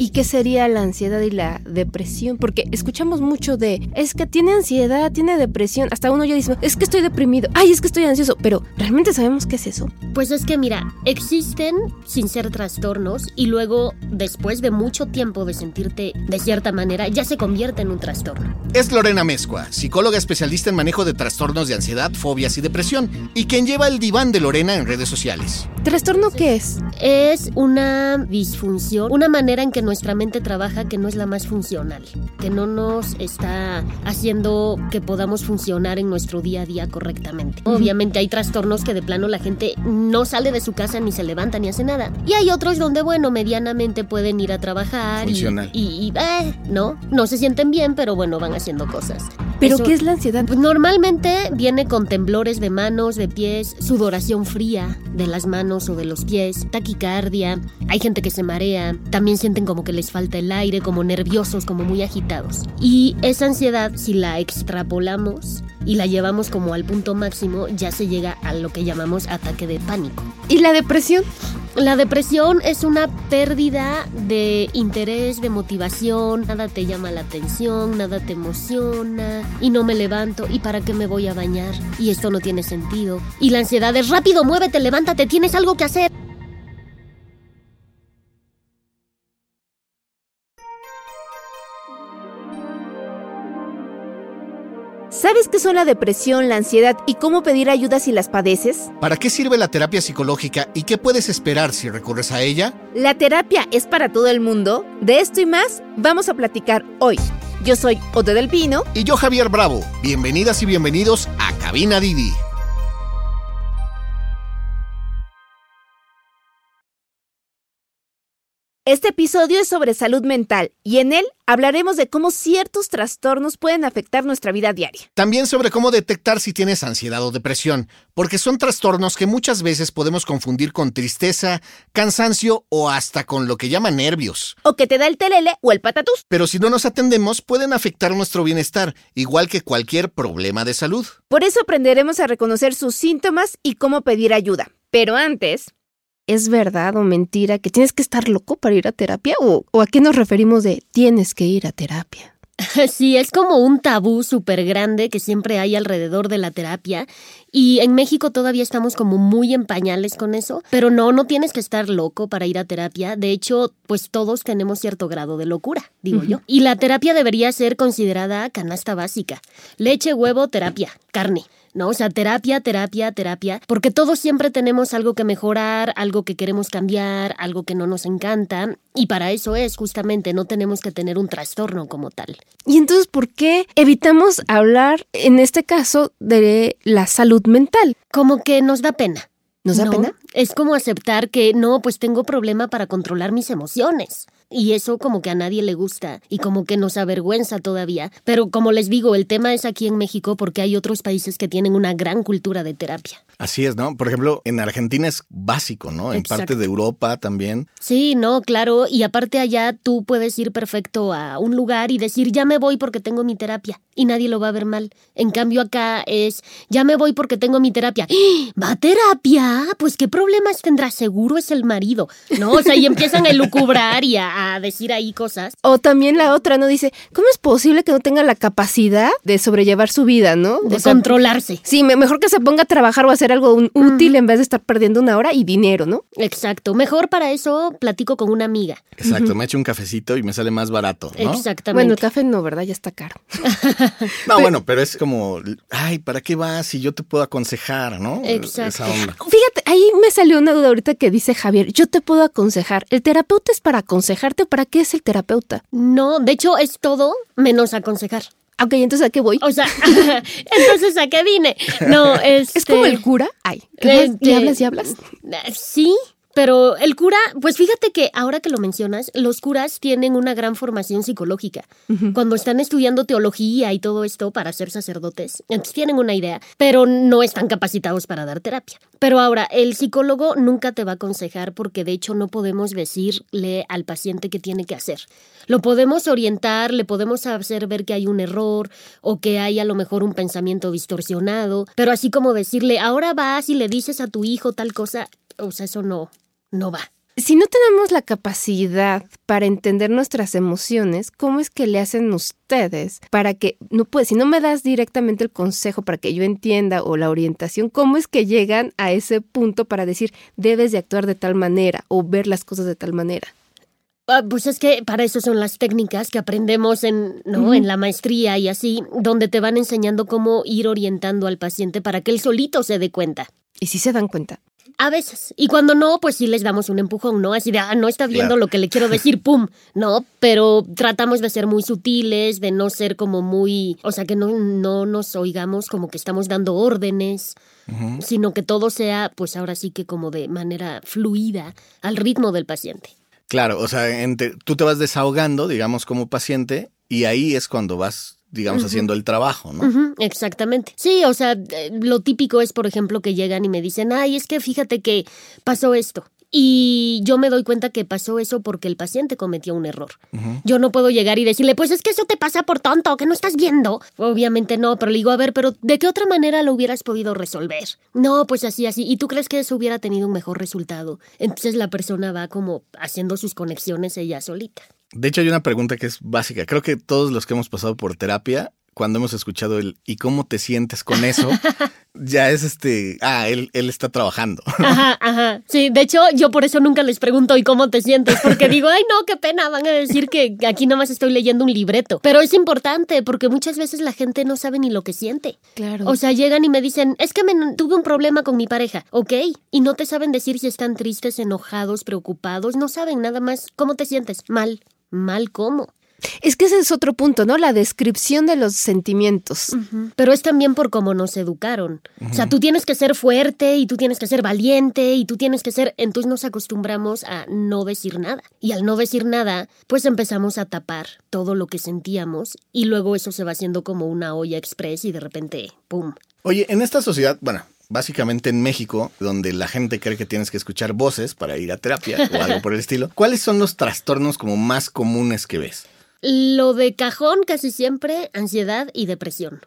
¿Y qué sería la ansiedad y la depresión? Porque escuchamos mucho de, es que tiene ansiedad, tiene depresión. Hasta uno ya dice, es que estoy deprimido, ay, es que estoy ansioso. Pero, ¿realmente sabemos qué es eso? Pues es que mira, existen sin ser trastornos y luego, después de mucho tiempo de sentirte de cierta manera, ya se convierte en un trastorno. Es Lorena Mezcua, psicóloga especialista en manejo de trastornos de ansiedad, fobias y depresión, y quien lleva el diván de Lorena en redes sociales. ¿Trastorno qué es? Es una disfunción, una manera en que nuestra mente trabaja que no es la más funcional, que no nos está haciendo que podamos funcionar en nuestro día a día correctamente. Obviamente hay trastornos que de plano la gente no sale de su casa ni se levanta ni hace nada. Y hay otros donde, bueno, medianamente pueden ir a trabajar y, Funcional. y, y, eh, no, no se sienten bien, pero bueno, van haciendo cosas. ¿Pero Eso- qué es la ansiedad? pues normalmente viene con temblores de manos, de pies, sudoración fría de las manos o de los pies, taquicardia, hay gente que se marea, también sienten como que les falta el aire, como nerviosos, como muy agitados. Y esa ansiedad, si la extrapolamos y la llevamos como al punto máximo, ya se llega a lo que llamamos ataque de pánico. ¿Y la depresión? La depresión es una pérdida de interés, de motivación, nada te llama la atención, nada te emociona y no me levanto y para qué me voy a bañar y esto no tiene sentido. Y la ansiedad es rápido, muévete, levántate, tienes algo que hacer. Qué son la depresión, la ansiedad y cómo pedir ayuda si las padeces? ¿Para qué sirve la terapia psicológica y qué puedes esperar si recurres a ella? ¿La terapia es para todo el mundo? De esto y más vamos a platicar hoy. Yo soy Ode del Pino. Y yo, Javier Bravo. Bienvenidas y bienvenidos a Cabina Didi. Este episodio es sobre salud mental y en él hablaremos de cómo ciertos trastornos pueden afectar nuestra vida diaria. También sobre cómo detectar si tienes ansiedad o depresión, porque son trastornos que muchas veces podemos confundir con tristeza, cansancio o hasta con lo que llaman nervios. O que te da el telele o el patatús. Pero si no nos atendemos, pueden afectar nuestro bienestar, igual que cualquier problema de salud. Por eso aprenderemos a reconocer sus síntomas y cómo pedir ayuda. Pero antes, ¿es verdad o mentira que tienes que estar loco para ir a terapia? ¿O, o a qué nos referimos de tienes que ir a terapia? Sí, es como un tabú súper grande que siempre hay alrededor de la terapia y en México todavía estamos como muy en pañales con eso, pero no, no tienes que estar loco para ir a terapia. De hecho, pues todos tenemos cierto grado de locura, digo yo. Y la terapia debería ser considerada canasta básica. Leche, huevo, terapia, carne. ¿No? O sea, terapia, terapia, terapia, porque todos siempre tenemos algo que mejorar, algo que queremos cambiar, algo que no nos encanta, y para eso es justamente, no tenemos que tener un trastorno como tal. Y entonces, ¿por qué evitamos hablar, en este caso, de la salud mental? Como que nos da pena. ¿Nos da ¿no? pena? Es como aceptar que no, pues tengo problema para controlar mis emociones. Y eso como que a nadie le gusta y como que nos avergüenza todavía. Pero como les digo, el tema es aquí en México porque hay otros países que tienen una gran cultura de terapia. Así es, ¿no? Por ejemplo, en Argentina es básico, ¿no? En Exacto. parte de Europa también. Sí, no, claro. Y aparte allá tú puedes ir perfecto a un lugar y decir, ya me voy porque tengo mi terapia. Y nadie lo va a ver mal. En cambio acá es, ya me voy porque tengo mi terapia. ¡Ah! ¿Va a terapia? Pues qué problemas tendrá. Seguro es el marido. ¿No? O sea, y empiezan a elucubrar y a, a decir ahí cosas. O también la otra, ¿no? Dice, ¿cómo es posible que no tenga la capacidad de sobrellevar su vida, ¿no? De O sea, controlarse. Sí, me- mejor que se ponga a trabajar o a hacer algo un- útil en vez de estar perdiendo una hora y dinero, ¿no? Exacto. Mejor para eso platico con una amiga. Exacto, me echo un cafecito y me sale más barato, ¿no? Exactamente. Bueno, el café no, ¿verdad? Ya está caro. No, bueno, pero es como, ay, ¿para qué vas si yo te puedo aconsejar, no? Exacto. Esa onda. Fíjate, ahí me salió una duda ahorita que dice Javier, yo te puedo aconsejar. ¿El terapeuta es para aconsejarte o para qué es el terapeuta? No, de hecho es todo menos aconsejar. Ok, entonces ¿a qué voy? O sea, entonces ¿a qué vine? No, este... ¿Es como el cura? Ay, ¿qué? Este- ¿Y hablas y hablas? Eh, Sí, pero el cura, pues fíjate que ahora que lo mencionas, los curas tienen una gran formación psicológica. Cuando están estudiando teología y todo esto para ser sacerdotes, entonces tienen una idea, pero no están capacitados para dar terapia. Pero ahora, el psicólogo nunca te va a aconsejar porque de hecho no podemos decirle al paciente qué tiene que hacer. Lo podemos orientar, le podemos hacer ver que hay un error o que hay a lo mejor un pensamiento distorsionado, pero así como decirle, ahora vas y le dices a tu hijo tal cosa, o sea, eso no, no va. Si no tenemos la capacidad para entender nuestras emociones, ¿cómo es que le hacen ustedes para que no puedes, si no me das directamente el consejo para que yo entienda o la orientación, cómo es que llegan a ese punto para decir debes de actuar de tal manera o ver las cosas de tal manera? Ah, Pues es que para eso son las técnicas que aprendemos en, ¿no? en la maestría y así, donde te van enseñando cómo ir orientando al paciente para que él solito se dé cuenta. Y si se dan cuenta. A veces. Y cuando no, pues sí les damos un empujón, ¿no? Así de, ah, no está viendo Claro. lo que le quiero decir, ¡pum! No, pero tratamos de ser muy sutiles, de no ser como muy, o sea, que no, no nos oigamos como que estamos dando órdenes, sino que todo sea, pues ahora sí que como de manera fluida, al ritmo del paciente. Claro, o sea, entre- tú te vas desahogando, digamos, como paciente, y ahí es cuando vas, digamos, haciendo el trabajo, ¿no? Exactamente. Sí, o sea, eh, lo típico es, por ejemplo, que llegan y me dicen, ay, es que fíjate que pasó esto. Y yo me doy cuenta que pasó eso porque el paciente cometió un error. Yo no puedo llegar y decirle, pues es que eso te pasa por tonto, que no estás viendo. Obviamente no, pero le digo, a ver, pero ¿de qué otra manera lo hubieras podido resolver? No, pues así, así. ¿Y tú crees que eso hubiera tenido un mejor resultado? Entonces la persona va como haciendo sus conexiones ella solita. De hecho, hay una pregunta que es básica. Creo que todos los que hemos pasado por terapia, cuando hemos escuchado el ¿y cómo te sientes con eso? ya es este, ah, él, él está trabajando. Ajá, ajá. Sí, de hecho, yo por eso nunca les pregunto ¿y cómo te sientes? Porque digo, ay, no, qué pena, van a decir que aquí nomás estoy leyendo un libreto. Pero es importante porque muchas veces la gente no sabe ni lo que siente. Claro. O sea, llegan y me dicen, es que me, tuve un problema con mi pareja, ¿ok? Y no te saben decir si están tristes, enojados, preocupados, no saben nada más. ¿Cómo te sientes? Mal. ¿Mal cómo? es que ese es otro punto, ¿no? La descripción de los sentimientos. Pero es también por cómo nos educaron. O sea, tú tienes que ser fuerte y tú tienes que ser valiente y tú tienes que ser... Entonces nos acostumbramos a no decir nada. Y al no decir nada, pues empezamos a tapar todo lo que sentíamos y luego eso se va haciendo como una olla express y de repente, ¡pum! Oye, en esta sociedad, bueno, básicamente en México, donde la gente cree que tienes que escuchar voces para ir a terapia o algo por el estilo, ¿cuáles son los trastornos como más comunes que ves? Lo de cajón casi siempre, ansiedad y depresión.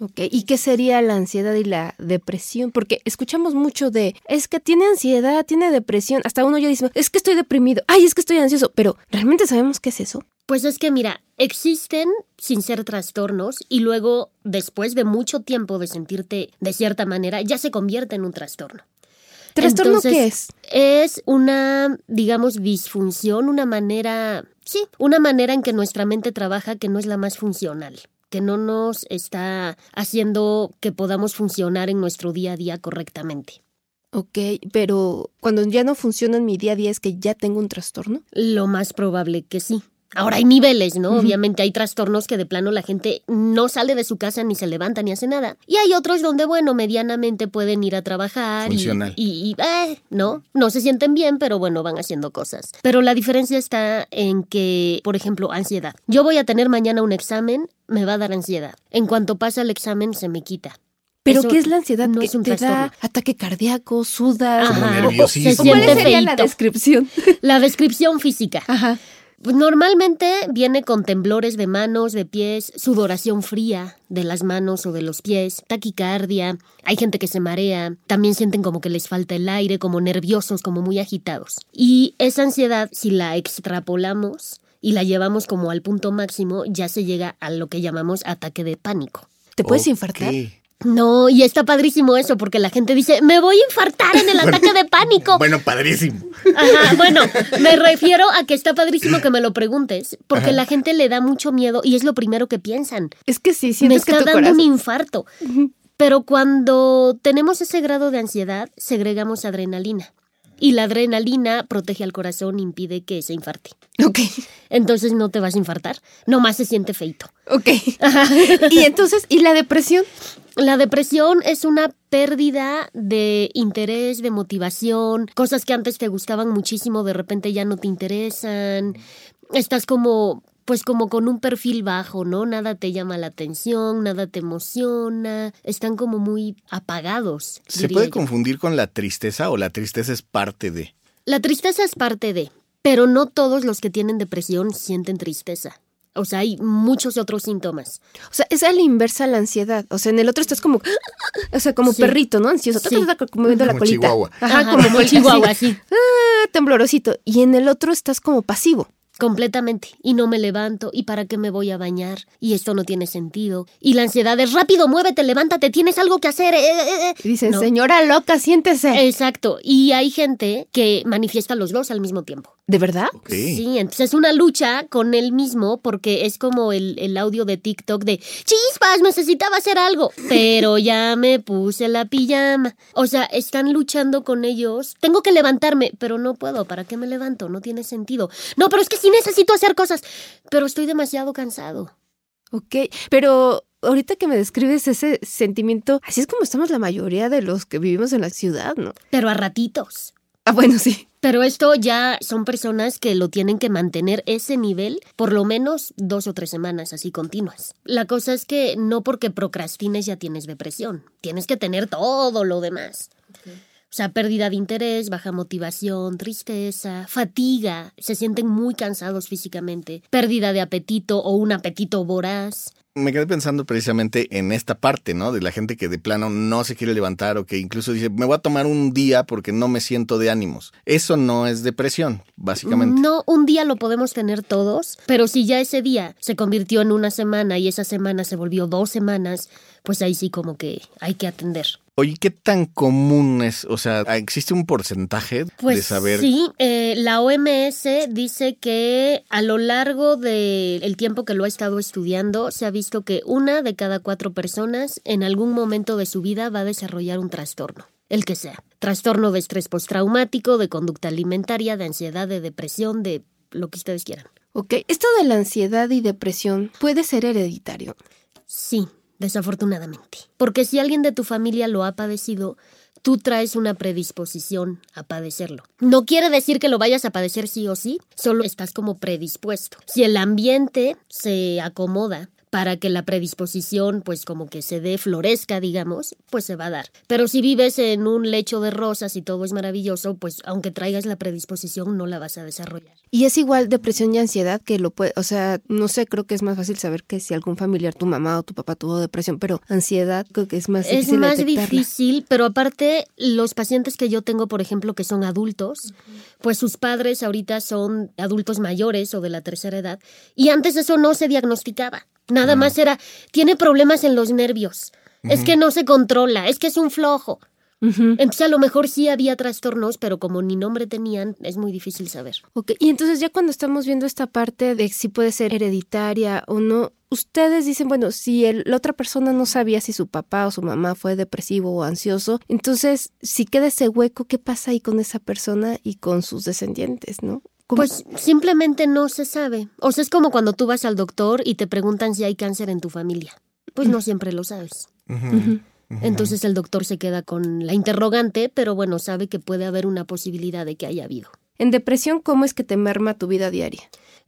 Ok, ¿y qué sería la ansiedad y la depresión? Porque escuchamos mucho de, es que tiene ansiedad, tiene depresión, hasta uno ya dice, es que estoy deprimido, ay, es que estoy ansioso, pero ¿realmente sabemos qué es eso? Pues es que mira, existen sin ser trastornos y luego, después de mucho tiempo de sentirte de cierta manera, ya se convierte en un trastorno. ¿Trastorno Entonces, qué es? Es una, digamos, disfunción, una manera, sí, una manera en que nuestra mente trabaja que no es la más funcional, que no nos está haciendo que podamos funcionar en nuestro día a día correctamente. Ok, pero cuando ya no funciona en mi día a día es que ya tengo un trastorno. Lo más probable que sí. Ahora hay niveles, ¿no? Obviamente hay trastornos que de plano la gente no sale de su casa ni se levanta ni hace nada. Y hay otros donde, bueno, medianamente pueden ir a trabajar y- Funcional. y, y, eh, no, no se sienten bien, pero bueno, van haciendo cosas. Pero la diferencia está en que, por ejemplo, ansiedad. Yo voy a tener mañana un examen, me va a dar ansiedad. En cuanto pasa el examen, se me quita. ¿Pero Eso qué es la ansiedad? no ¿Que es un te da trastorno. ataque cardíaco, sudas? Como nerviosismo. ¿Cuál sería la descripción? La descripción física. Ajá. Pues normalmente viene con temblores de manos, de pies, sudoración fría de las manos o de los pies, taquicardia, hay gente que se marea, también sienten como que les falta el aire, como nerviosos, como muy agitados. Y esa ansiedad, si la extrapolamos y la llevamos como al punto máximo, ya se llega a lo que llamamos ataque de pánico. ¿Te puedes Ok. infartar? No, y está padrísimo eso, porque la gente dice, me voy a infartar en el ataque de pánico. Bueno, padrísimo. Ajá, bueno, me refiero a que está padrísimo que me lo preguntes, porque la gente le da mucho miedo y es lo primero que piensan. Es que sí, Me sientes que está tu dando un infarto. Pero cuando tenemos ese grado de ansiedad, segregamos adrenalina. Y la adrenalina protege al corazón, impide que se infarte. Ok, Entonces no te vas a infartar, nomás se siente feito. ok. y entonces, ¿y la depresión? La depresión es una pérdida de interés, de motivación, cosas que antes te gustaban muchísimo, de repente ya no te interesan. Estás como, pues como con un perfil bajo, ¿no? Nada te llama la atención, nada te emociona, están como muy apagados. ¿Se puede yo. confundir con la tristeza o la tristeza es parte de? La tristeza es parte de, pero no todos los que tienen depresión sienten tristeza. O sea, hay muchos otros síntomas. O sea, es a la inversa la ansiedad. O sea, en el otro estás como, o sea, como Sí. perrito, ¿no? Ansioso. Sí. Como moviendo la Como colita. chihuahua. Ajá, Ajá, como, chihuahua, así. Ah, temblorosito. Y en el otro estás como pasivo. Completamente. Y no me levanto. ¿Y para qué me voy a bañar? Y esto no tiene sentido. Y la ansiedad es rápido, muévete, levántate, tienes algo que hacer. eh, eh, eh". Y dicen, No. señora loca, siéntese. Exacto. Y hay gente que manifiesta los dos al mismo tiempo. ¿De verdad? Sí, entonces es una lucha con él mismo porque es como el, el audio de TikTok de chispas, necesitaba hacer algo, pero ya me puse la pijama. O sea, están luchando con ellos. Tengo que levantarme, pero no puedo. ¿Para qué me levanto? No tiene sentido. No, pero es que sí necesito hacer cosas, pero estoy demasiado cansado. Ok, pero ahorita que me describes ese sentimiento, así es como estamos la mayoría de los que vivimos en la ciudad, ¿no? Pero a ratitos. Ah, bueno, sí. Pero esto ya son personas que lo tienen que mantener ese nivel por lo menos dos o tres semanas así continuas. La cosa es que no porque procrastines ya tienes depresión. Tienes que tener todo lo demás. O sea, pérdida de interés, baja motivación, tristeza, fatiga, se sienten muy cansados físicamente, pérdida de apetito o un apetito voraz. Me quedé pensando precisamente en esta parte, ¿no? De la gente que de plano no se quiere levantar o que incluso dice, me voy a tomar un día porque no me siento de ánimos. Eso no es depresión, básicamente. No, un día lo podemos tener todos, pero si ya ese día se convirtió en una semana y esa semana se volvió dos semanas, pues ahí sí como que hay que atender. Oye, ¿qué tan común es? O sea, ¿existe un porcentaje Pues de saber? sí, eh, la OMS dice que a lo largo del tiempo que lo ha estado estudiando, se ha visto que una de cada cuatro personas en algún momento de su vida va a desarrollar un trastorno, el que sea. Trastorno de estrés postraumático, de conducta alimentaria, de ansiedad, de depresión, de lo que ustedes quieran. Ok, esto de la ansiedad y depresión puede ser hereditario. Sí, desafortunadamente. Porque si alguien de tu familia lo ha padecido, tú traes una predisposición a padecerlo. No quiere decir que lo vayas a padecer sí o sí, solo estás como predispuesto. Si el ambiente se acomoda para que la predisposición pues como que se dé florezca, digamos, pues se va a dar. Pero si vives en un lecho de rosas y todo es maravilloso, pues aunque traigas la predisposición no la vas a desarrollar. Y es igual depresión y ansiedad que lo puede, o sea, no sé, creo que es más fácil saber que si algún familiar, tu mamá o tu papá tuvo depresión, pero ansiedad creo que es más Es difícil más detectarla. difícil, pero aparte los pacientes que yo tengo, por ejemplo, que son adultos, pues sus padres ahorita son adultos mayores o de la tercera edad, y antes eso no se diagnosticaba. Nada más era, tiene problemas en los nervios, es que no se controla, es que es un flojo. Ujú. Entonces a lo mejor sí había trastornos, pero como ni nombre tenían, es muy difícil saber. Ok, y entonces ya cuando estamos viendo esta parte de si puede ser hereditaria o no, ustedes dicen, bueno, si el- la otra persona no sabía si su papá o su mamá fue depresivo o ansioso, entonces si queda ese hueco, ¿qué pasa ahí con esa persona y con sus descendientes, no? ¿Cómo- Pues simplemente no se sabe. O sea, es como cuando tú vas al doctor y te preguntan si hay cáncer en tu familia. Pues no siempre lo sabes. Entonces el doctor se queda con la interrogante, pero bueno, sabe que puede haber una posibilidad de que haya habido. En depresión, ¿cómo es que te merma tu vida diaria?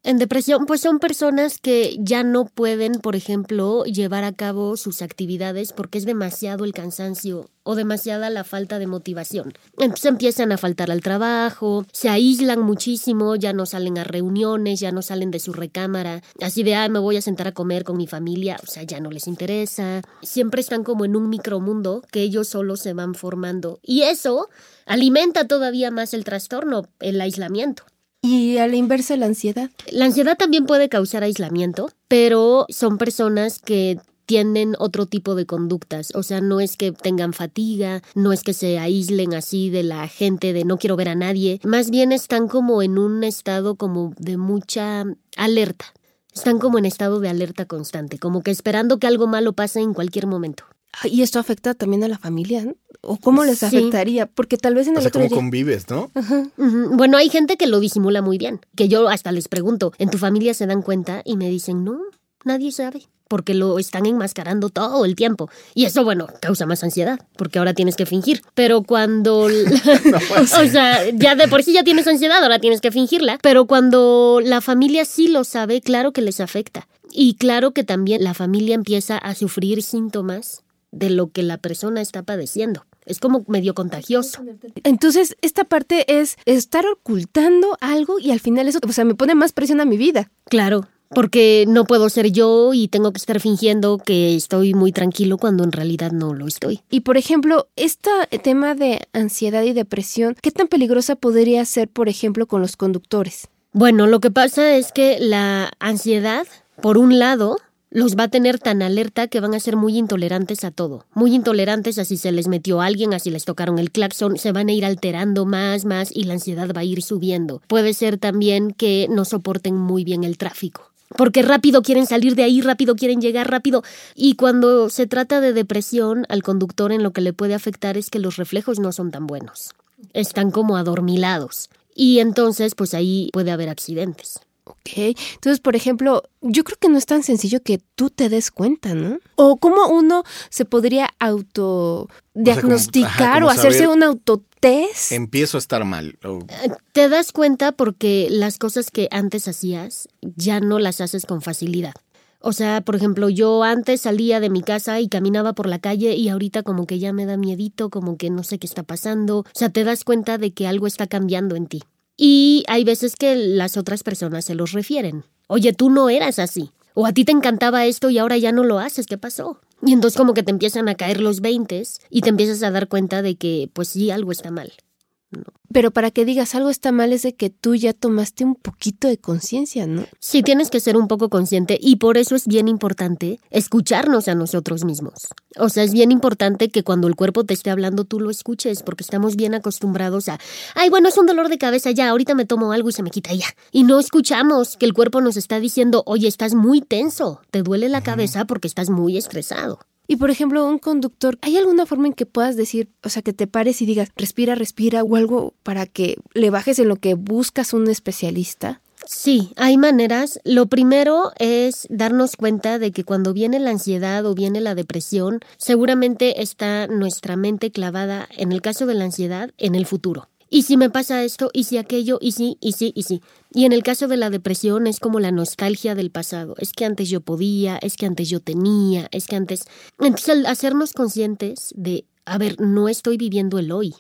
En depresión, pues son personas que ya no pueden, por ejemplo, llevar a cabo sus actividades porque es demasiado el cansancio o demasiada la falta de motivación. Entonces empiezan a faltar al trabajo, se aíslan muchísimo, ya no salen a reuniones, ya no salen de su recámara, así de, ah, me voy a sentar a comer con mi familia, o sea, ya no les interesa. Siempre están como en un micromundo que ellos solos se van formando. Y eso alimenta todavía más el trastorno, el aislamiento. Y a la inversa, la ansiedad. La ansiedad también puede causar aislamiento, pero son personas que tienen otro tipo de conductas, o sea, no es que tengan fatiga, no es que se aíslen así de la gente de no quiero ver a nadie, más bien están como en un estado como de mucha alerta. Están como en estado de alerta constante, como que esperando que algo malo pase en cualquier momento. Ah, Y esto afecta también a la familia, ¿no? ¿O cómo les Sí. afectaría? Porque tal vez en O el sea, otro ¿cómo convives, no? Ajá. Bueno, hay gente que lo disimula muy bien, que yo hasta les pregunto, ¿en tu familia se dan cuenta? Y me dicen, no, nadie sabe, porque lo están enmascarando todo el tiempo. Y eso, bueno, causa más ansiedad, porque ahora tienes que fingir. Pero cuando... o sea, ya de por sí ya tienes ansiedad, ahora tienes que fingirla. Pero cuando la familia sí lo sabe, claro que les afecta. Y claro que también la familia empieza a sufrir síntomas de lo que la persona está padeciendo. Es como medio contagioso. Entonces, esta parte es estar ocultando algo y al final eso, o sea, me pone más presión a mi vida. Claro, porque no puedo ser yo y tengo que estar fingiendo que estoy muy tranquilo cuando en realidad no lo estoy. Y por ejemplo, este tema de ansiedad y depresión, ¿qué tan peligrosa podría ser, por ejemplo, con los conductores? Bueno, lo que pasa es que la ansiedad, por un lado, los va a tener tan alerta que van a ser muy intolerantes a todo. Muy intolerantes a si se les metió alguien, a si les tocaron el claxon, se van a ir alterando más, más y la ansiedad va a ir subiendo. Puede ser también que no soporten muy bien el tráfico porque rápido quieren salir de ahí, rápido quieren llegar rápido. Y cuando se trata de depresión, al conductor en lo que le puede afectar es que los reflejos no son tan buenos. Están como adormilados. Y entonces, pues ahí puede haber accidentes. Ok, entonces, por ejemplo, yo creo que no es tan sencillo que tú te des cuenta, ¿no? O cómo uno se podría autodiagnosticar o, hacerse un autotest. Empiezo a estar mal. Eh, te das cuenta porque las cosas que antes hacías ya no las haces con facilidad. O sea, por ejemplo, yo antes salía de mi casa y caminaba por la calle y ahorita como que ya me da miedito, como que no sé qué está pasando. O sea, te das cuenta de que algo está cambiando en ti. Y hay veces que las otras personas se los refieren. Oye, tú no eras así. O a ti te encantaba esto y ahora ya no lo haces. ¿Qué pasó? Y entonces como que te empiezan a caer los veintes y te empiezas a dar cuenta de que pues sí, algo está mal. Pero para que digas algo está mal es de que tú ya tomaste un poquito de conciencia, ¿no? Sí, tienes que ser un poco consciente y por eso es bien importante escucharnos a nosotros mismos. O sea, es bien importante que cuando el cuerpo te esté hablando tú lo escuches porque estamos bien acostumbrados a, ay, bueno, es un dolor de cabeza ya, ahorita me tomo algo y se me quita ya. Y no escuchamos que el cuerpo nos está diciendo, oye, estás muy tenso, te duele la cabeza porque estás muy estresado. Y por ejemplo, un conductor, ¿hay alguna forma en que puedas decir, o sea, que te pares y digas, respira, respira o algo para que le bajes en lo que buscas un especialista? Sí, hay maneras. Lo primero es darnos cuenta de que cuando viene la ansiedad o viene la depresión, seguramente está nuestra mente clavada, en el caso de la ansiedad, en el futuro y si me pasa esto, y si aquello, y sí, y sí, y sí. Y en el caso de la depresión es como la nostalgia del pasado. Es que antes yo podía, es que antes yo tenía, es que antes... Entonces, al hacernos conscientes de, a ver, no estoy viviendo el hoy.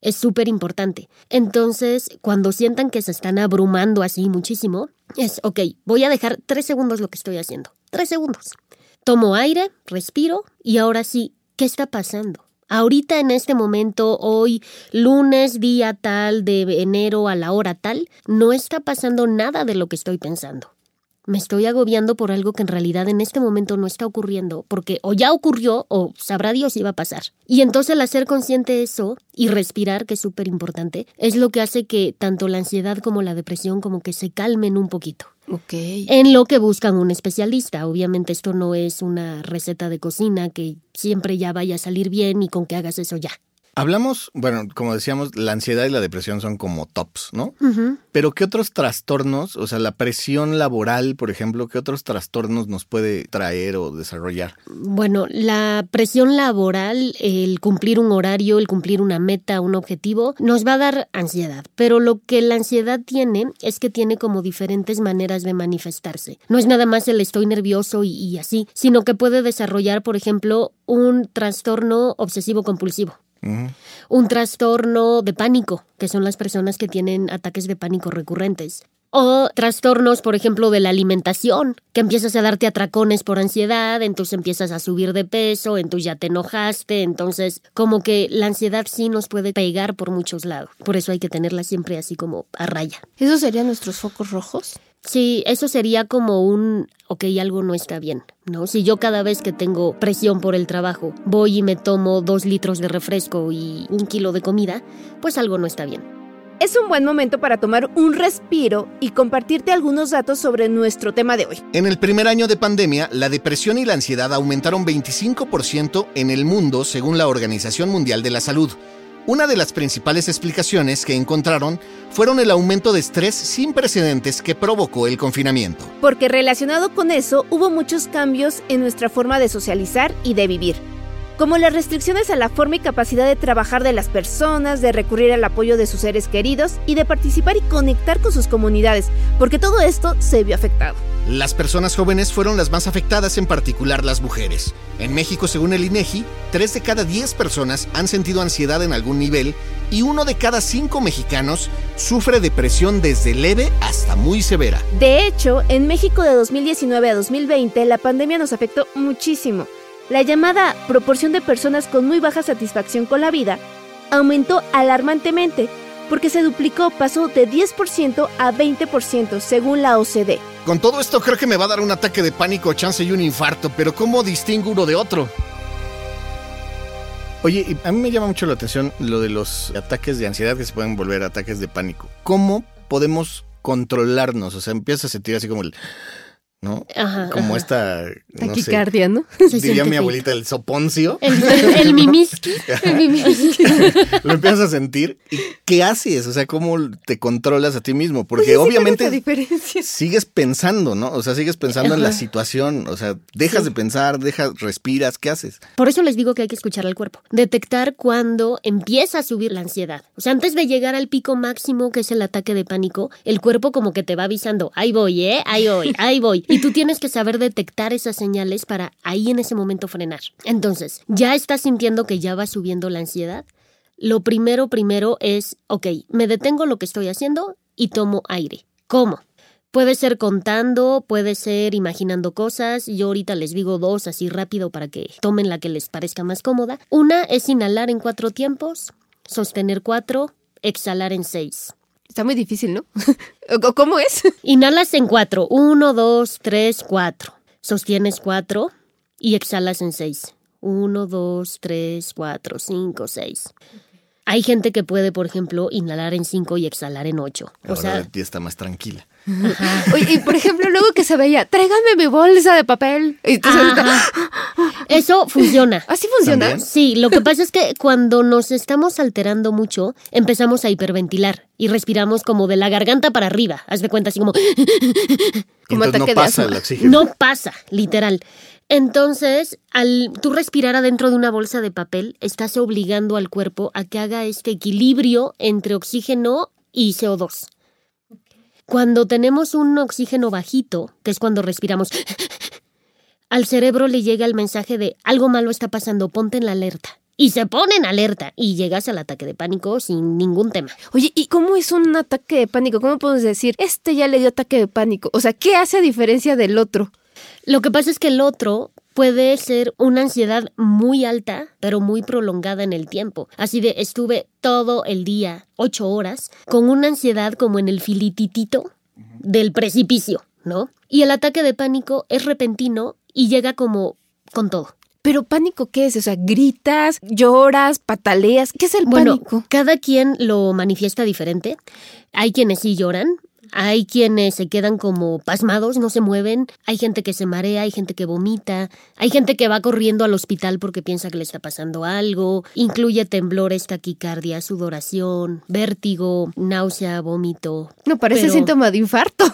Es súper importante. Entonces, cuando sientan que se están abrumando así muchísimo, es, ok, voy a dejar tres segundos lo que estoy haciendo. Tres segundos. Tomo aire, respiro y ahora sí, ¿qué está pasando? Ahorita en este momento, hoy, lunes, día tal de enero a la hora tal, no está pasando nada de lo que estoy pensando. Me estoy agobiando por algo que en realidad en este momento no está ocurriendo, porque o ya ocurrió o sabrá Dios si va a pasar. Y entonces el hacer consciente eso y respirar, que es súper importante, es lo que hace que tanto la ansiedad como la depresión como que se calmen un poquito. En lo que buscan un especialista. Obviamente esto no es una receta de cocina que siempre ya vaya a salir bien y con que hagas eso ya. Hablamos, bueno, como decíamos, la ansiedad y la depresión son como tops, ¿no? Pero ¿qué otros trastornos, o sea, la presión laboral, por ejemplo, qué otros trastornos nos puede traer o desarrollar? Bueno, la presión laboral, el cumplir un horario, el cumplir una meta, un objetivo, nos va a dar ansiedad. Pero lo que la ansiedad tiene es que tiene como diferentes maneras de manifestarse. No es nada más el estoy nervioso y, y así, sino que puede desarrollar, por ejemplo, un trastorno obsesivo compulsivo. Un trastorno de pánico, que son las personas que tienen ataques de pánico recurrentes. O trastornos, por ejemplo, de la alimentación, que empiezas a darte atracones por ansiedad, entonces empiezas a subir de peso, entonces ya te enojaste, entonces como que la ansiedad sí nos puede pegar por muchos lados. Por eso hay que tenerla siempre así como a raya. ¿Esos serían nuestros focos rojos? Sí, eso sería como un, ok, algo no está bien, ¿no? Si yo cada vez que tengo presión por el trabajo voy y me tomo dos litros de refresco y un kilo de comida, pues algo no está bien. Es un buen momento para tomar un respiro y compartirte algunos datos sobre nuestro tema de hoy. En el primer año de pandemia, la depresión y la ansiedad aumentaron 25% en el mundo según la Organización Mundial de la Salud. Una de las principales explicaciones que encontraron fueron el aumento de estrés sin precedentes que provocó el confinamiento. Porque relacionado con eso hubo muchos cambios en nuestra forma de socializar y de vivir. Como las restricciones a la forma y capacidad de trabajar de las personas, de recurrir al apoyo de sus seres queridos y de participar y conectar con sus comunidades, porque todo esto se vio afectado. Las personas jóvenes fueron las más afectadas, en particular las mujeres. En México, según el INEGI, 3 de cada 10 personas han sentido ansiedad en algún nivel y uno de cada 5 mexicanos sufre depresión desde leve hasta muy severa. De hecho, en México de 2019 a 2020 la pandemia nos afectó muchísimo. La llamada proporción de personas con muy baja satisfacción con la vida aumentó alarmantemente porque se duplicó, pasó de 10% a 20% según la OCDE. Con todo esto creo que me va a dar un ataque de pánico, chance y un infarto, pero ¿cómo distingo uno de otro? Oye, a mí me llama mucho la atención lo de los ataques de ansiedad que se pueden volver ataques de pánico. ¿Cómo podemos controlarnos? O sea, empiezas a sentir así como el... ¿no? Ajá, Como ajá. esta... No Taquicardia, ¿no? Se Diría mi feito. abuelita, el soponcio. El, el, el mimiski. El mimiski. Lo empiezas a sentir. ¿Y qué haces? O sea, ¿cómo te controlas a ti mismo? Porque Oye, sí, ¿cuál es la obviamente diferencia? sigues pensando, ¿no? O sea, sigues pensando en la situación. O sea, dejas Sí. de pensar, dejas, respiras, ¿qué haces? Por eso les digo que hay que escuchar al cuerpo. Detectar cuando empieza a subir la ansiedad. O sea, antes de llegar al pico máximo, que es el ataque de pánico, el cuerpo como que te va avisando, ahí voy, ¿eh? Ahí voy, ahí voy. Y tú tienes que saber detectar esas señales para ahí en ese momento frenar. Entonces, ¿ya estás sintiendo que ya va subiendo la ansiedad? Lo primero, primero es, ok, me detengo lo que estoy haciendo y tomo aire. ¿Cómo? Puede ser contando, puede ser imaginando cosas. Yo ahorita les digo dos así rápido para que tomen la que les parezca más cómoda. Una es inhalar en cuatro tiempos, sostener cuatro, exhalar en seis. Está muy difícil, ¿no? ¿O- ¿Cómo es? Inhalas en cuatro, uno, dos, tres, cuatro. Sostienes cuatro y exhalas en seis. Uno, dos, tres, cuatro, cinco, seis. Hay gente que puede, por ejemplo, inhalar en cinco y exhalar en ocho. O Ahora sea, ya está más tranquila. Oye, y por ejemplo, luego que se veía, tráigame mi bolsa de papel. Y. Eso funciona. ¿Así funciona? ¿También? Sí, lo que pasa es que cuando nos estamos alterando mucho, empezamos a hiperventilar y respiramos como de la garganta para arriba. Haz de cuenta, así como Como Entonces no ataque de pasa asma. el oxígeno. no pasa, literal. Entonces, al tú respirar adentro de una bolsa de papel, estás obligando al cuerpo a que haga este equilibrio entre oxígeno y CO2. Cuando tenemos un oxígeno bajito, que es cuando respiramos, al cerebro le llega el mensaje de algo malo está pasando, ponte en la alerta. Y se pone en alerta y llegas al ataque de pánico sin ningún tema. Oye, ¿y cómo es un ataque de pánico? ¿Cómo podemos decir, este ya le dio ataque de pánico? O sea, ¿qué hace a diferencia del otro? Lo que pasa es que el otro puede ser una ansiedad muy alta, pero muy prolongada en el tiempo. Así de estuve todo el día, ocho horas, con una ansiedad como en el filititito del precipicio, ¿no? Y el ataque de pánico es repentino y llega como con todo. Pero pánico, ¿qué es? O sea, gritas, lloras, pataleas. ¿Qué es el Bueno, pánico? cada quien lo manifiesta diferente. Hay quienes sí lloran, hay quienes se quedan como pasmados, no se mueven, hay gente que se marea, hay gente que vomita, hay gente que va corriendo al hospital porque piensa que le está pasando algo, incluye temblores, taquicardia, sudoración, vértigo, náusea, vómito. No, parece pero- síntoma de infarto.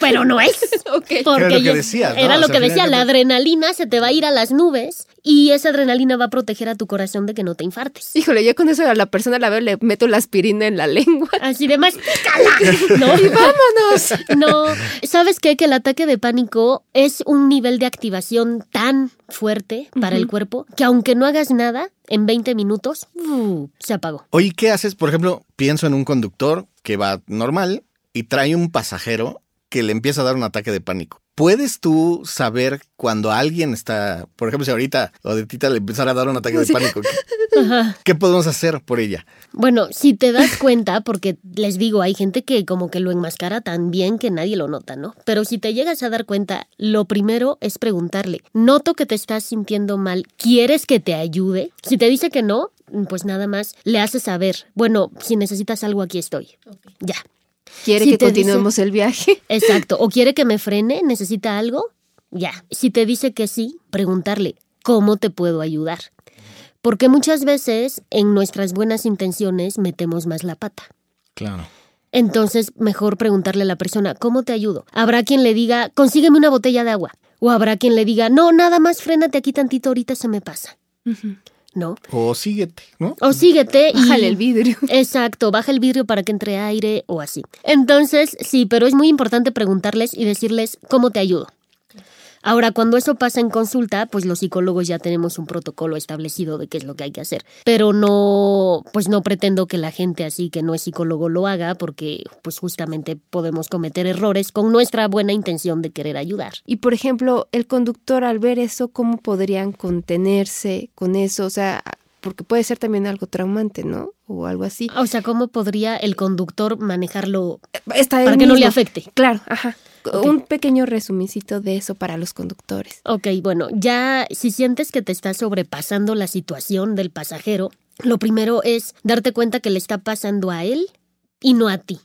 Pero no es. ok. Porque Era lo que ¿no? Era O lo sea, que decía, de la adrenalina se te va a ir a las nubes y esa adrenalina va a proteger a tu corazón de que no te infartes. Híjole, yo con eso a la persona la veo, le meto la aspirina en la lengua. Así de más, pícala, ¿no? Y vámonos. No, ¿sabes qué? Que el ataque de pánico es un nivel de activación tan fuerte para el cuerpo que aunque no hagas nada, en 20 minutos ¡fu! se apagó. Oye, ¿qué haces? Por ejemplo, pienso en un conductor que va normal y trae un pasajero que le empieza a dar un ataque de pánico. ¿Puedes tú saber cuando alguien está, por ejemplo, si ahorita Odetita le empezara a dar un ataque de Sí. pánico, ¿qué, qué podemos hacer por ella? Bueno, si te das cuenta, porque les digo, hay gente que como que lo enmascara tan bien que nadie lo nota, ¿no? Pero si te llegas a dar cuenta, lo primero es preguntarle, noto que te estás sintiendo mal, ¿quieres que te ayude? Si te dice que no, pues nada más le haces saber, bueno, si necesitas algo, aquí estoy. Ya. ¿Quiere Si que continuemos el viaje? Exacto. ¿O quiere que me frene? ¿Necesita algo? Ya. Si te dice que sí, preguntarle, ¿cómo te puedo ayudar? Porque muchas veces en nuestras buenas intenciones metemos más la pata. Claro. Entonces, mejor preguntarle a la persona, ¿cómo te ayudo? Habrá quien le diga, consígueme una botella de agua. O habrá quien le diga, no, nada más frénate aquí tantito, ahorita se me pasa. ¿No? O síguete, ¿no? O síguete y... Bájale el vidrio. Exacto, baja el vidrio para que entre aire o así. Entonces, sí, pero es muy importante preguntarles y decirles cómo te ayudo. Ahora, cuando eso pasa en consulta, pues los psicólogos ya tenemos un protocolo establecido de qué es lo que hay que hacer. Pero no, pues no pretendo que la gente así que no es psicólogo lo haga porque pues justamente podemos cometer errores con nuestra buena intención de querer ayudar. Y por ejemplo, el conductor al ver eso, ¿cómo podrían contenerse con eso? O sea, porque puede ser también algo traumante, ¿no? O algo así. O sea, ¿cómo podría el conductor manejarlo Está para que no le afecte? Claro, ajá. Un pequeño resumicito de eso para los conductores. Ok, bueno, ya si sientes que te está sobrepasando la situación del pasajero, lo primero es darte cuenta que le está pasando a él y no a ti,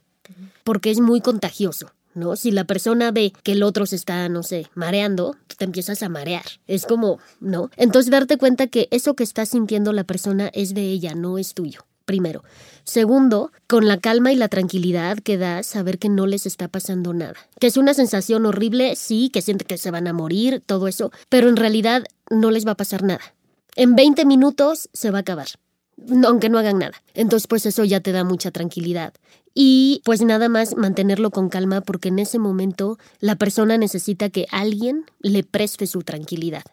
porque es muy contagioso. ¿No? Si la persona ve que el otro se está, no sé, mareando, tú te empiezas a marear. Es como, ¿no? Entonces darte cuenta que eso que está sintiendo la persona es de ella, no es tuyo. Primero. Segundo, con la calma y la tranquilidad que da saber que no les está pasando nada. Que es una sensación horrible, sí, que siente que se van a morir, todo eso, pero en realidad no les va a pasar nada. En 20 minutos se va a acabar. Aunque no hagan nada. Entonces, pues eso ya te da mucha tranquilidad. Y pues nada más mantenerlo con calma porque en ese momento la persona necesita que alguien le preste su tranquilidad.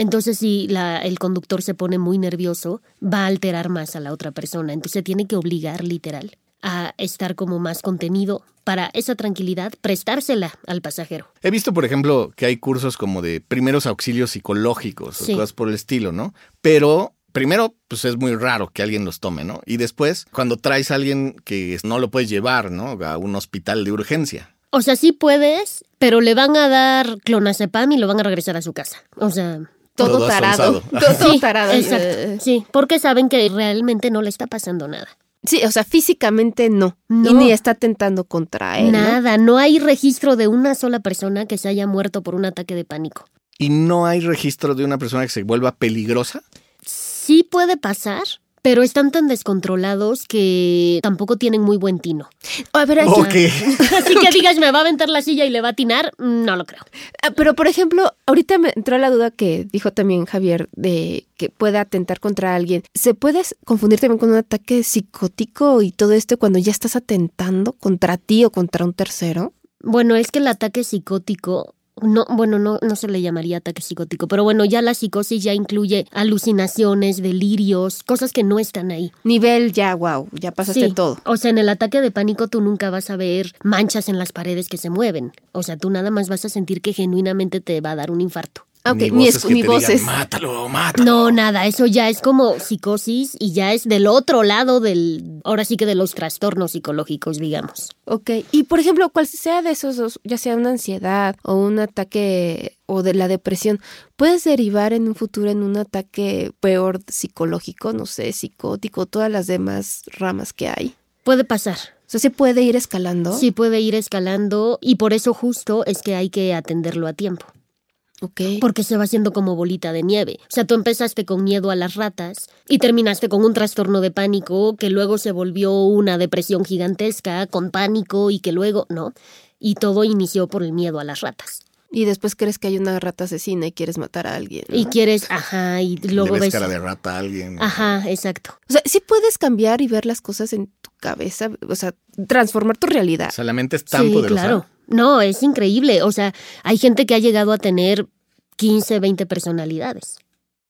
Entonces, si la- el conductor se pone muy nervioso, va a alterar más a la otra persona. Entonces, tiene que obligar, literal, a estar como más contenido para esa tranquilidad, prestársela al pasajero. He visto, por ejemplo, que hay cursos como de primeros auxilios psicológicos Sí. o cosas por el estilo, ¿no? Pero primero, pues es muy raro que alguien los tome, ¿no? Y después, cuando traes a alguien que no lo puedes llevar, ¿no? A un hospital de urgencia. O sea, sí puedes, pero le van a dar clonazepam y lo van a regresar a su casa. O sea, Todo, Todo tarado. Todo, sí, tarado. exacto. Eh, Sí, porque saben que realmente no le está pasando nada. Sí, o sea, físicamente no. No. Y ni está tentando contra él. ¿no? Nada, no hay registro de una sola persona que se haya muerto por un ataque de pánico. Y no hay registro de una persona que se vuelva peligrosa. Sí puede pasar, pero están tan descontrolados que tampoco tienen muy buen tino. A ver, aquí- ¿O qué? Así que digas, me va a aventar la silla y le va a atinar, no lo creo. Ah, Pero, por ejemplo, ahorita me entró la duda que dijo también Javier de que puede atentar contra alguien. ¿Se puede confundir también con un ataque psicótico y todo esto cuando ya estás atentando contra ti o contra un tercero? Bueno, es que el ataque psicótico, no, bueno, no, no se le llamaría ataque psicótico, pero bueno, ya la psicosis ya incluye alucinaciones, delirios, cosas que no están ahí. Nivel ya, wow, ya pasaste Sí. todo. O sea, en el ataque de pánico tú nunca vas a ver manchas en las paredes que se mueven. O sea, tú nada más vas a sentir que genuinamente te va a dar un infarto. Ah, ok, Ni ni, voces escu- que ni te digan, voces. mátalo, mátalo. No, nada, eso ya es como psicosis y ya es del otro lado del, ahora sí que de los trastornos psicológicos, digamos. Ok, y por ejemplo, cual sea de esos dos, ya sea una ansiedad o un ataque o de la depresión, ¿puedes derivar en un futuro en un ataque peor psicológico, no sé, psicótico, todas las demás ramas que hay? Puede pasar. O sea, ¿se puede ir escalando? Sí puede ir escalando y por eso justo es que hay que atenderlo a tiempo. Porque se va haciendo como bolita de nieve. O sea, tú empezaste con miedo a las ratas y terminaste con un trastorno de pánico que luego se volvió una depresión gigantesca con pánico y que luego, ¿no? Y todo inició por el miedo a las ratas. Y después crees que hay una rata asesina y quieres matar a alguien. ¿no? Y quieres, ajá, y luego Le ves ves... cara de rata a alguien. Ajá, exacto. O sea, sí puedes cambiar y ver las cosas en tu cabeza, o sea, transformar tu realidad. O sea, la mente es tan sí, poderosa. claro. No, es increíble. O sea, hay gente que ha llegado a tener 15, 20 personalidades.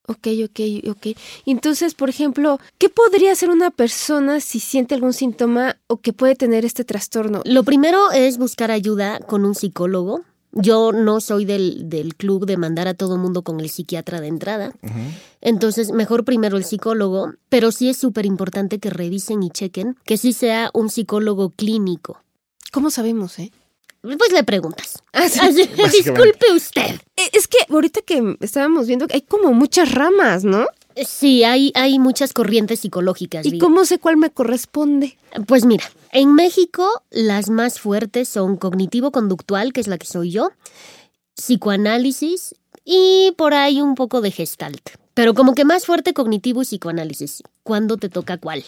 Ok, ok, ok. Entonces, por ejemplo, ¿qué podría hacer una persona si siente algún síntoma o que puede tener este trastorno? Lo primero es buscar ayuda con un psicólogo. Yo no soy del, del club de mandar a todo mundo con el psiquiatra de entrada. Entonces, mejor primero el psicólogo, pero sí es súper importante que revisen y chequen que sí sea un psicólogo clínico. ¿Cómo sabemos, eh? Pues le preguntas. Ah, sí. Así, disculpe usted. Eh, Es que ahorita que estábamos viendo, hay como muchas ramas, ¿no? Sí, hay, hay muchas corrientes psicológicas. ¿Y cómo sé cuál me corresponde? Pues mira, en México las más fuertes son cognitivo-conductual, que es la que soy yo, psicoanálisis y por ahí un poco de gestalt. Pero como que más fuerte cognitivo y psicoanálisis. ¿Cuándo te toca cuál?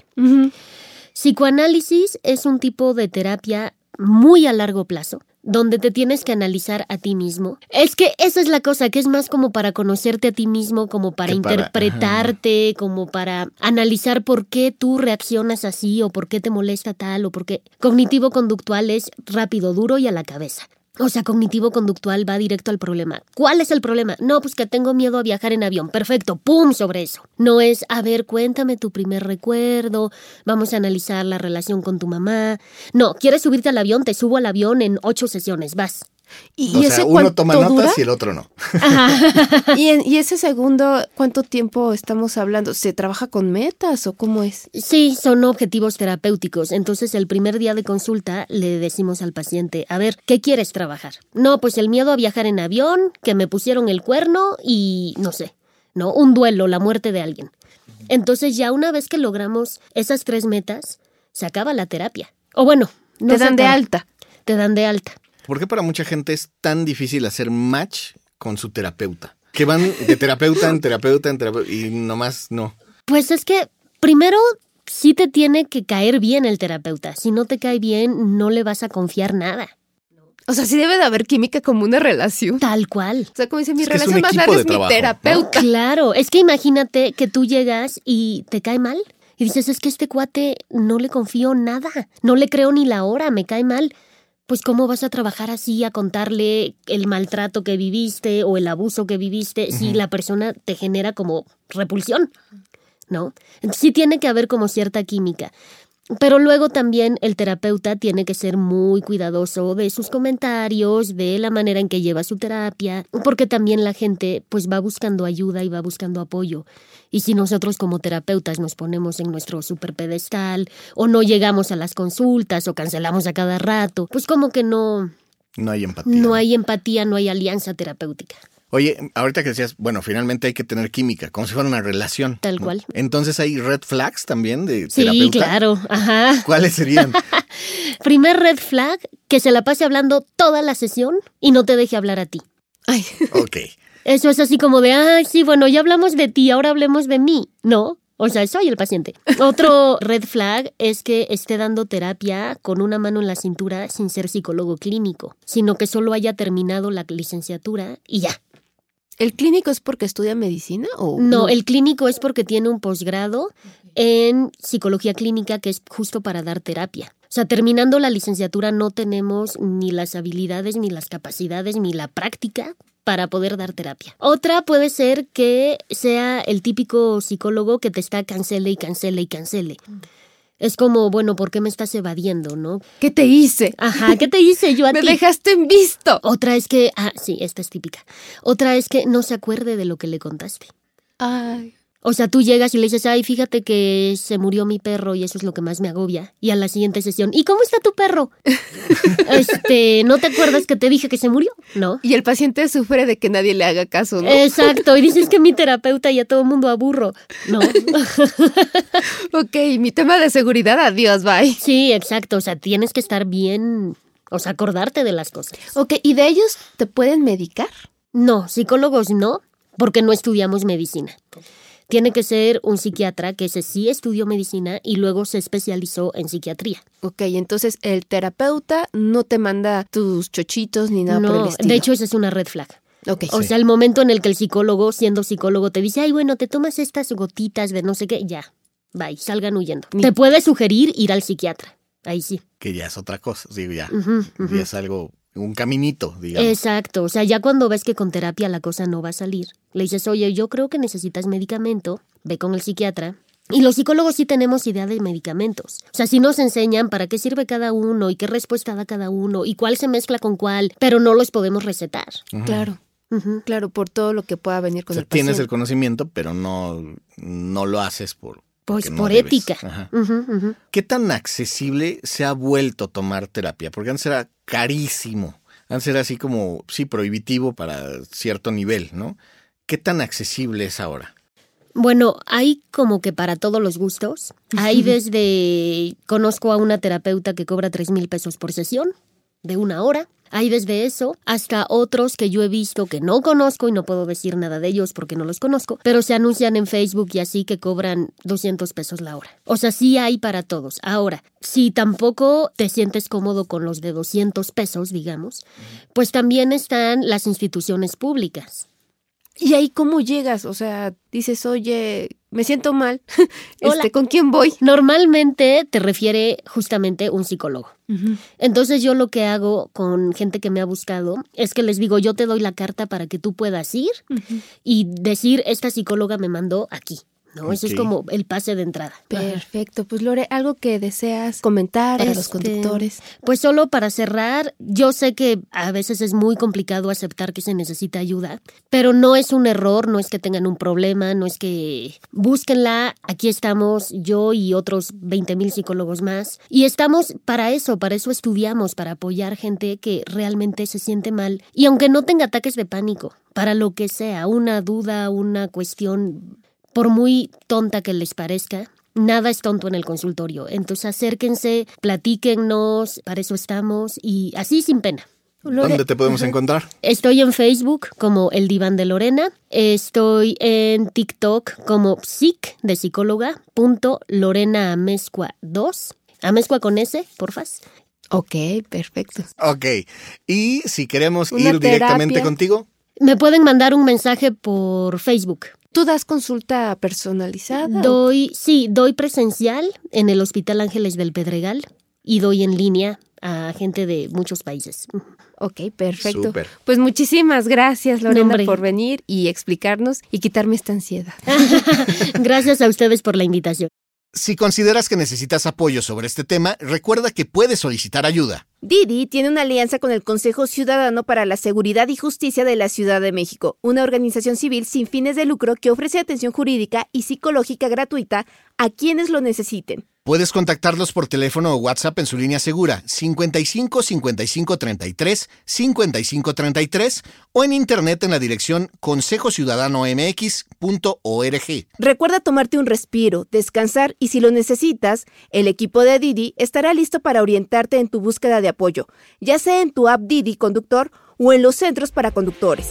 Psicoanálisis es un tipo de terapia muy a largo plazo, donde te tienes que analizar a ti mismo. Es que esa es la cosa, que es más como para conocerte a ti mismo, como para interpretarte, como para analizar por qué tú reaccionas así o por qué te molesta tal o por qué. Cognitivo-conductual es rápido, duro y a la cabeza. O sea, cognitivo-conductual va directo al problema. ¿Cuál es el problema? No, pues que tengo miedo a viajar en avión. Perfecto, ¡pum! sobre eso. No es, a ver, cuéntame tu primer recuerdo, vamos a analizar la relación con tu mamá. No, ¿quieres subirte al avión? Te subo al avión en ocho sesiones, vas. ¿Y, o y sea, ese uno toma dura? notas y el otro no. ¿Y, en- y ese segundo, ¿cuánto tiempo estamos hablando? ¿Se trabaja con metas o cómo es? Sí, son objetivos terapéuticos. Entonces, el primer día de consulta le decimos al paciente, a ver, ¿qué quieres trabajar? No, pues el miedo a viajar en avión, que me pusieron el cuerno y no sé, ¿no? Un duelo, la muerte de alguien. Entonces, ya una vez que logramos esas tres metas, se acaba la terapia. O bueno, no Te dan de alta. Te dan de alta. ¿Por qué para mucha gente es tan difícil hacer match con su terapeuta? Que van de terapeuta en terapeuta en terapeuta y nomás no. Pues es que primero sí te tiene que caer bien el terapeuta. Si no te cae bien, no le vas a confiar nada. O sea, sí debe de haber química como una relación. Tal cual. O sea, como dice, mi Es que es relación más larga es mi trabajo, ¿no? terapeuta. Claro, es que imagínate que tú llegas y te cae mal y dices, es que este cuate no le confío nada, no le creo ni la hora, me cae mal. Pues cómo vas a trabajar así a contarle el maltrato que viviste o el abuso que viviste si la persona te genera como repulsión, ¿no? Sí tiene que haber como cierta química. Pero luego también el terapeuta tiene que ser muy cuidadoso de sus comentarios, de la manera en que lleva su terapia, porque también la gente pues va buscando ayuda y va buscando apoyo. Y si nosotros como terapeutas nos ponemos en nuestro super pedestal o no llegamos a las consultas o cancelamos a cada rato, pues como que no No hay empatía. no hay empatía, no hay alianza terapéutica. Oye, ahorita que decías, bueno, finalmente hay que tener química, como si fuera una relación. Tal ¿no? cual. Entonces hay red flags también de Sí, terapeuta. claro, ajá. ¿Cuáles serían? Primer red flag, que se la pase hablando toda la sesión y no te deje hablar a ti. Ay, ok. Eso es así como de, ay, sí, bueno, ya hablamos de ti, ahora hablemos de mí. No, o sea, soy el paciente. Otro red flag es que esté dando terapia con una mano en la cintura sin ser psicólogo clínico, sino que solo haya terminado la licenciatura y ya. ¿el clínico es porque estudia medicina o No, el clínico es porque tiene un posgrado en psicología clínica que es justo para dar terapia. O sea, terminando la licenciatura no tenemos ni las habilidades, ni las capacidades, ni la práctica para poder dar terapia. Otra puede ser que sea el típico psicólogo que te está cancele y cancele y cancele. Es como, bueno, ¿por qué me estás evadiendo, no? ¿Qué te hice? Ajá, ¿qué te hice yo a Me ti? dejaste en visto. Otra es que, ah, sí, esta es típica. Otra es que no se acuerde de lo que le contaste. Ay. O sea, tú llegas y le dices, ay, fíjate que se murió mi perro y eso es lo que más me agobia. Y a la siguiente sesión, ¿y cómo está tu perro? este, ¿no te acuerdas que te dije que se murió? No. Y el paciente sufre de que nadie le haga caso, ¿no? Exacto, y dices que mi terapeuta y a todo el mundo aburro. No. Ok, mi tema de seguridad, adiós, bye. Sí, exacto, o sea, tienes que estar bien, o sea, acordarte de las cosas. Ok, ¿y de ellos te pueden medicar? No, psicólogos no, porque no estudiamos medicina. Tiene que ser un psiquiatra que ese sí estudió medicina y luego se especializó en psiquiatría. Ok, entonces el terapeuta no te manda tus chochitos ni nada por el no, estilo. de hecho esa es una red flag. Ok. O sea, el momento en el que el psicólogo, siendo psicólogo, te dice, ay, bueno, te tomas estas gotitas de no sé qué, ya, bye, salgan huyendo. Ni- Te puede sugerir ir al psiquiatra. Ahí sí. Que ya es otra cosa. Digo, ya. Ya es algo, un caminito, digamos. Exacto. O sea, ya cuando ves que con terapia la cosa no va a salir, le dices, oye, yo creo que necesitas medicamento, ve con el psiquiatra. Y los psicólogos sí tenemos idea de medicamentos. O sea, sí nos enseñan para qué sirve cada uno y qué respuesta da cada uno y cuál se mezcla con cuál, pero no los podemos recetar. Claro, claro, por todo lo que pueda venir O con sea, el paciente. tienes el conocimiento, pero no, no lo haces por. Pues no por debes. ética. Ujú. ¿Qué tan accesible se ha vuelto tomar terapia? Porque antes era carísimo. Antes era así como, sí, prohibitivo para cierto nivel, ¿no? ¿Qué tan accesible es ahora? Bueno, hay como que para todos los gustos. Hay desde, conozco a una terapeuta que cobra tres mil pesos por sesión, de una hora, Hay desde eso hasta otros que yo he visto que no conozco y no puedo decir nada de ellos porque no los conozco, pero se anuncian en Facebook y así que cobran 200 pesos la hora. O sea, sí hay para todos. Ahora, si tampoco te sientes cómodo con los de 200 pesos, digamos, pues también están las instituciones públicas. ¿Y ahí cómo llegas? O sea, dices, oye, me siento mal. este, ¿Con quién voy? Normalmente te refiere justamente un psicólogo. Entonces yo lo que hago con gente que me ha buscado es que les digo, yo te doy la carta para que tú puedas ir y decir, esta psicóloga me mandó aquí. ¿No? Eso es como el pase de entrada. Perfecto. Pues Lore, ¿algo que deseas comentar a los este, conductores? Pues solo para cerrar, yo sé que a veces es muy complicado aceptar que se necesita ayuda, pero no es un error, no es que tengan un problema, no es que búsquenla, aquí estamos yo y otros 20 mil psicólogos más, y estamos para eso, para eso estudiamos, para apoyar gente que realmente se siente mal, y aunque no tenga ataques de pánico, para lo que sea, una duda, una cuestión por muy tonta que les parezca, nada es tonto en el consultorio. Entonces acérquense, platíquennos, para eso estamos y así sin pena. ¿Dónde te podemos encontrar? Estoy en Facebook como El Diván de Lorena. Estoy en TikTok como psic de psicóloga punto Lorena Amezcua 2. Amezcua con S, porfas. Ok, perfecto. Ok. Y si queremos ir directamente contigo. Me pueden mandar un mensaje por Facebook. ¿Tú das consulta personalizada? Doy, sí, doy presencial en el Hospital Ángeles del Pedregal y doy en línea a gente de muchos países. Ok, perfecto. Pues muchísimas gracias, Lorena, por venir y explicarnos y quitarme esta ansiedad. gracias a ustedes por la invitación. Si consideras que necesitas apoyo sobre este tema, recuerda que puedes solicitar ayuda. Didi tiene una alianza con el Consejo Ciudadano para la Seguridad y Justicia de la Ciudad de México, una organización civil sin fines de lucro que ofrece atención jurídica y psicológica gratuita a quienes lo necesiten. Puedes contactarlos por teléfono o WhatsApp en su línea segura 55 55 33 55 33 o en internet en la dirección consejociudadanomx.org. Recuerda tomarte un respiro, descansar y si lo necesitas, el equipo de Didi estará listo para orientarte en tu búsqueda de apoyo, ya sea en tu app Didi Conductor o en los centros para conductores.